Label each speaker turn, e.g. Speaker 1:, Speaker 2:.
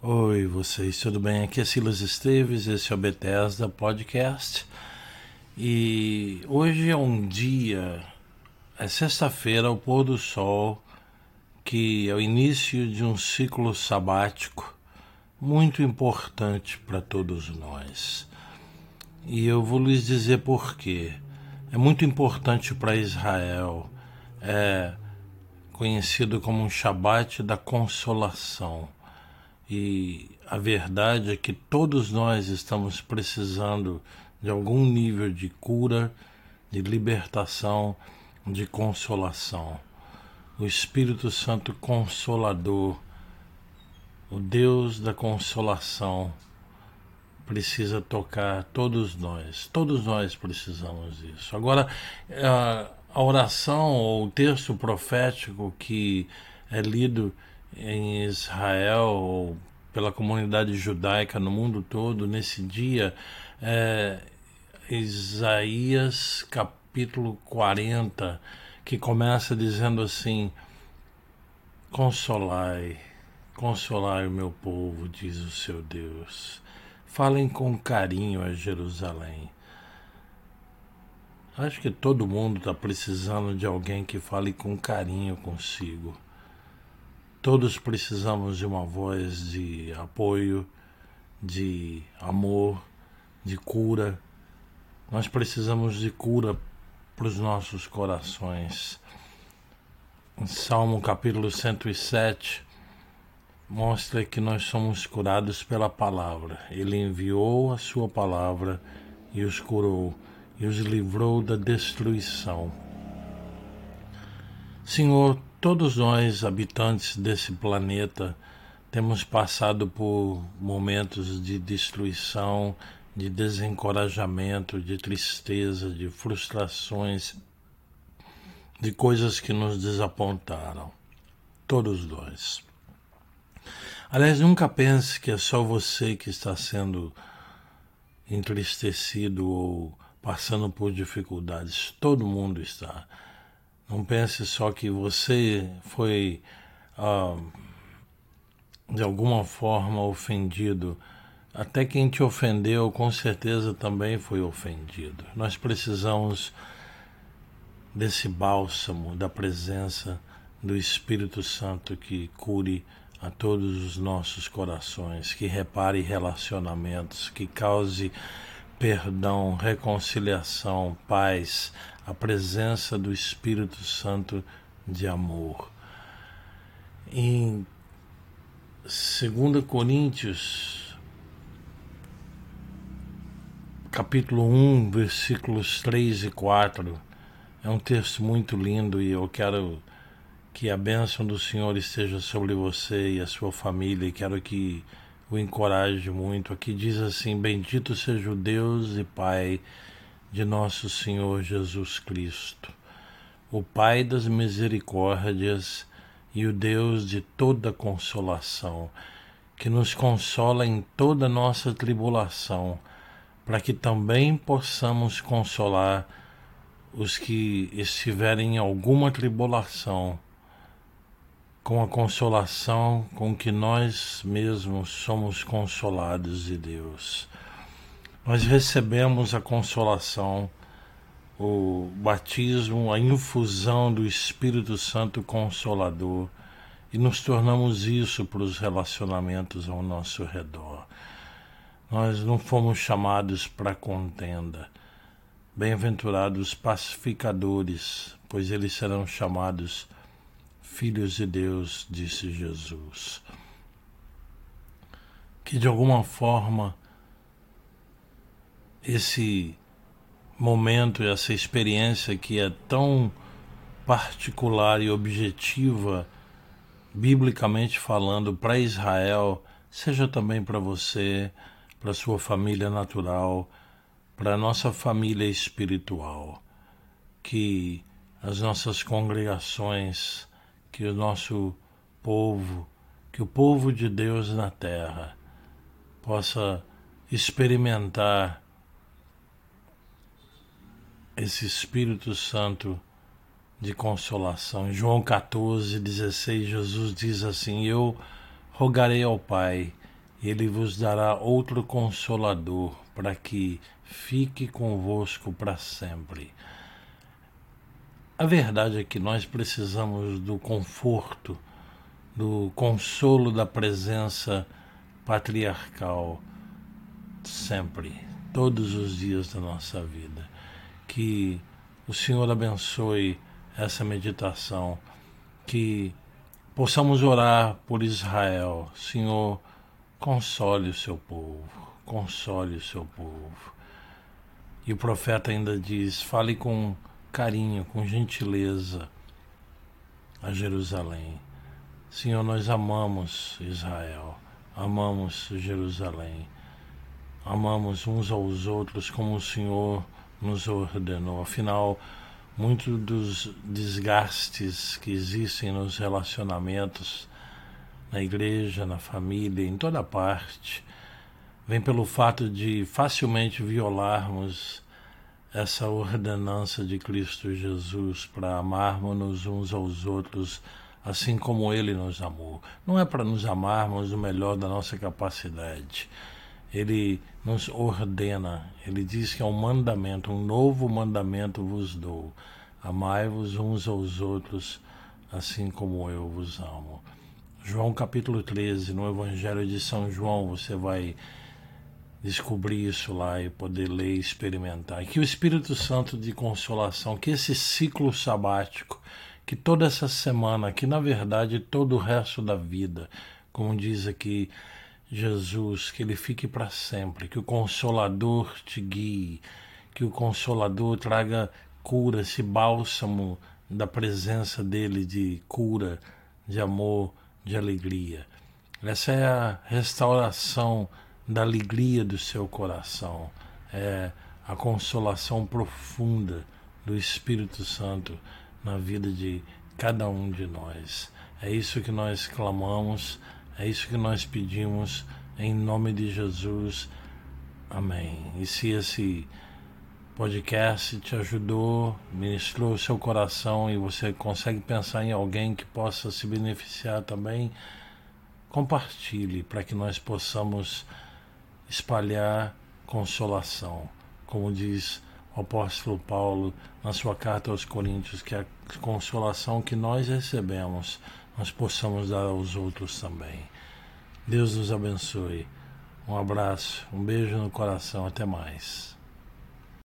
Speaker 1: Oi, vocês, tudo bem? Aqui é Silas Esteves, esse é o Bethesda Podcast. E hoje é um dia, é sexta-feira, o pôr do sol, que é o início de um ciclo sabático muito importante para todos nós. E eu vou lhes dizer por quê. É muito importante para Israel, é conhecido como um Shabat da consolação e a verdade é que todos nós estamos precisando de algum nível de cura, de libertação, de consolação. O Espírito Santo Consolador, o Deus da consolação, precisa tocar todos nós. Todos nós precisamos disso. Agora, a oração ou o texto profético que é lido em Israel pela comunidade judaica no mundo todo nesse dia é Isaías capítulo 40, que começa dizendo assim: Consolai, consolai o meu povo, diz o seu Deus. Falem com carinho a Jerusalém. Acho que todo mundo está precisando de alguém que fale com carinho consigo Todos precisamos de uma voz de apoio, de amor, de cura. Nós precisamos de cura para os nossos corações. Em Salmo capítulo 107 mostra que nós somos curados pela palavra. Ele enviou a sua palavra e os curou e os livrou da destruição. Senhor, Todos nós, habitantes desse planeta, temos passado por momentos de destruição, de desencorajamento, de tristeza, de frustrações, de coisas que nos desapontaram. Todos nós. Aliás, nunca pense que é só você que está sendo entristecido ou passando por dificuldades. Todo mundo está. Não pense só que você foi ah, de alguma forma ofendido. Até quem te ofendeu, com certeza também foi ofendido. Nós precisamos desse bálsamo, da presença do Espírito Santo que cure a todos os nossos corações, que repare relacionamentos, que cause perdão, reconciliação, paz, a presença do Espírito Santo de amor. Em 2 Coríntios, capítulo 1, versículos 3 e 4, é um texto muito lindo e eu quero que a bênção do Senhor esteja sobre você e a sua família e quero que o encoraje muito. Aqui diz assim: Bendito seja o Deus e Pai de nosso Senhor Jesus Cristo, o Pai das misericórdias e o Deus de toda consolação, que nos consola em toda nossa tribulação, para que também possamos consolar os que estiverem em alguma tribulação, com a consolação com que nós mesmos somos consolados de Deus nós recebemos a consolação, o batismo, a infusão do Espírito Santo Consolador e nos tornamos isso para os relacionamentos ao nosso redor. Nós não fomos chamados para contenda. Bem-aventurados pacificadores, pois eles serão chamados filhos de Deus, disse Jesus. Que de alguma forma esse momento, essa experiência que é tão particular e objetiva, biblicamente falando, para Israel, seja também para você, para sua família natural, para a nossa família espiritual. Que as nossas congregações, que o nosso povo, que o povo de Deus na terra possa experimentar esse Espírito Santo de consolação. João 14, 16, Jesus diz assim: Eu rogarei ao Pai, ele vos dará outro consolador, para que fique convosco para sempre. A verdade é que nós precisamos do conforto, do consolo da presença patriarcal sempre, todos os dias da nossa vida. Que o Senhor abençoe essa meditação, que possamos orar por Israel. Senhor, console o seu povo, console o seu povo. E o profeta ainda diz: fale com carinho, com gentileza a Jerusalém. Senhor, nós amamos Israel, amamos Jerusalém, amamos uns aos outros como o Senhor nos ordenou. Afinal, muitos dos desgastes que existem nos relacionamentos na igreja, na família, em toda parte, vem pelo fato de facilmente violarmos essa ordenança de Cristo Jesus para amarmos uns aos outros assim como Ele nos amou. Não é para nos amarmos o melhor da nossa capacidade. Ele nos ordena, ele diz que é um mandamento, um novo mandamento vos dou. Amai-vos uns aos outros, assim como eu vos amo. João capítulo 13, no Evangelho de São João, você vai descobrir isso lá e poder ler e experimentar. Que o Espírito Santo de consolação, que esse ciclo sabático, que toda essa semana, que na verdade todo o resto da vida, como diz aqui Jesus, que ele fique para sempre, que o Consolador te guie, que o Consolador traga cura, esse bálsamo da presença dele de cura, de amor, de alegria. Essa é a restauração da alegria do seu coração, é a consolação profunda do Espírito Santo na vida de cada um de nós. É isso que nós clamamos, é isso que nós pedimos em nome de Jesus. Amém. E se esse podcast te ajudou, ministrou o seu coração e você consegue pensar em alguém que possa se beneficiar também, compartilhe para que nós possamos espalhar consolação. Como diz o apóstolo Paulo na sua carta aos Coríntios, que a consolação que nós recebemos, nós possamos dar aos outros também. Deus nos abençoe. Um abraço, um beijo no coração, até mais.